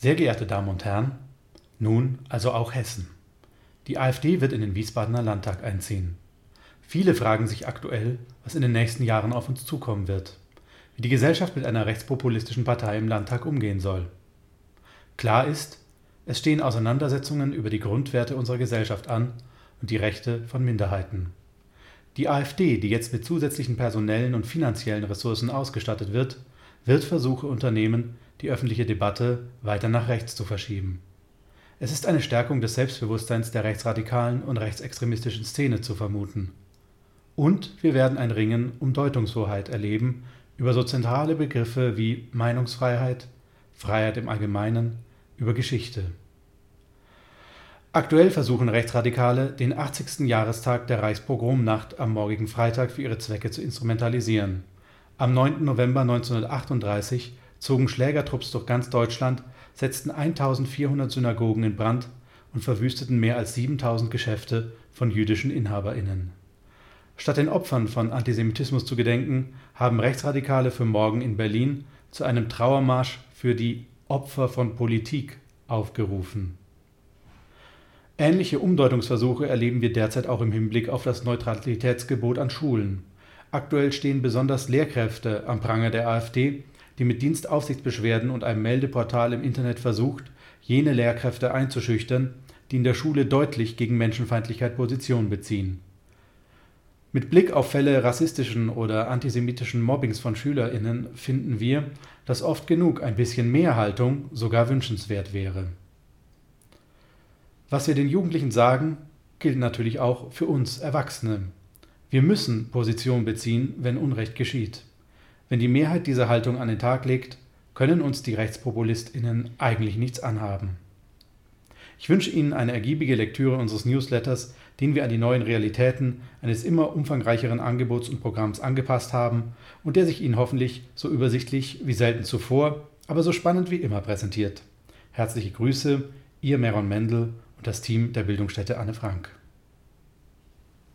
Sehr geehrte Damen und Herren, nun also auch Hessen. Die AfD wird in den Wiesbadener Landtag einziehen. Viele fragen sich aktuell, was in den nächsten Jahren auf uns zukommen wird, wie die Gesellschaft mit einer rechtspopulistischen Partei im Landtag umgehen soll. Klar ist, es stehen Auseinandersetzungen über die Grundwerte unserer Gesellschaft an und die Rechte von Minderheiten. Die AfD, die jetzt mit zusätzlichen personellen und finanziellen Ressourcen ausgestattet wird, wird Versuche unternehmen, die öffentliche Debatte weiter nach rechts zu verschieben. Es ist eine Stärkung des Selbstbewusstseins der rechtsradikalen und rechtsextremistischen Szene zu vermuten. Und wir werden ein Ringen um Deutungshoheit erleben über so zentrale Begriffe wie Meinungsfreiheit, Freiheit im Allgemeinen, über Geschichte. Aktuell versuchen Rechtsradikale, den 80. Jahrestag der Reichspogromnacht am morgigen Freitag für ihre Zwecke zu instrumentalisieren. Am 9. November 1938 zogen Schlägertrupps durch ganz Deutschland, setzten 1400 Synagogen in Brand und verwüsteten mehr als 7000 Geschäfte von jüdischen Inhaberinnen. Statt den Opfern von Antisemitismus zu gedenken, haben Rechtsradikale für morgen in Berlin zu einem Trauermarsch für die Opfer von Politik aufgerufen. Ähnliche Umdeutungsversuche erleben wir derzeit auch im Hinblick auf das Neutralitätsgebot an Schulen. Aktuell stehen besonders Lehrkräfte am Pranger der AfD, die mit Dienstaufsichtsbeschwerden und einem Meldeportal im Internet versucht, jene Lehrkräfte einzuschüchtern, die in der Schule deutlich gegen Menschenfeindlichkeit Position beziehen. Mit Blick auf Fälle rassistischen oder antisemitischen Mobbings von SchülerInnen finden wir, dass oft genug ein bisschen mehr Haltung sogar wünschenswert wäre. Was wir den Jugendlichen sagen, gilt natürlich auch für uns Erwachsene. Wir müssen Position beziehen, wenn Unrecht geschieht. Wenn die Mehrheit diese Haltung an den Tag legt, können uns die RechtspopulistInnen eigentlich nichts anhaben. Ich wünsche Ihnen eine ergiebige Lektüre unseres Newsletters, den wir an die neuen Realitäten eines immer umfangreicheren Angebots und Programms angepasst haben und der sich Ihnen hoffentlich so übersichtlich wie selten zuvor, aber so spannend wie immer präsentiert. Herzliche Grüße, Ihr Meron Mendel und das Team der Bildungsstätte Anne Frank.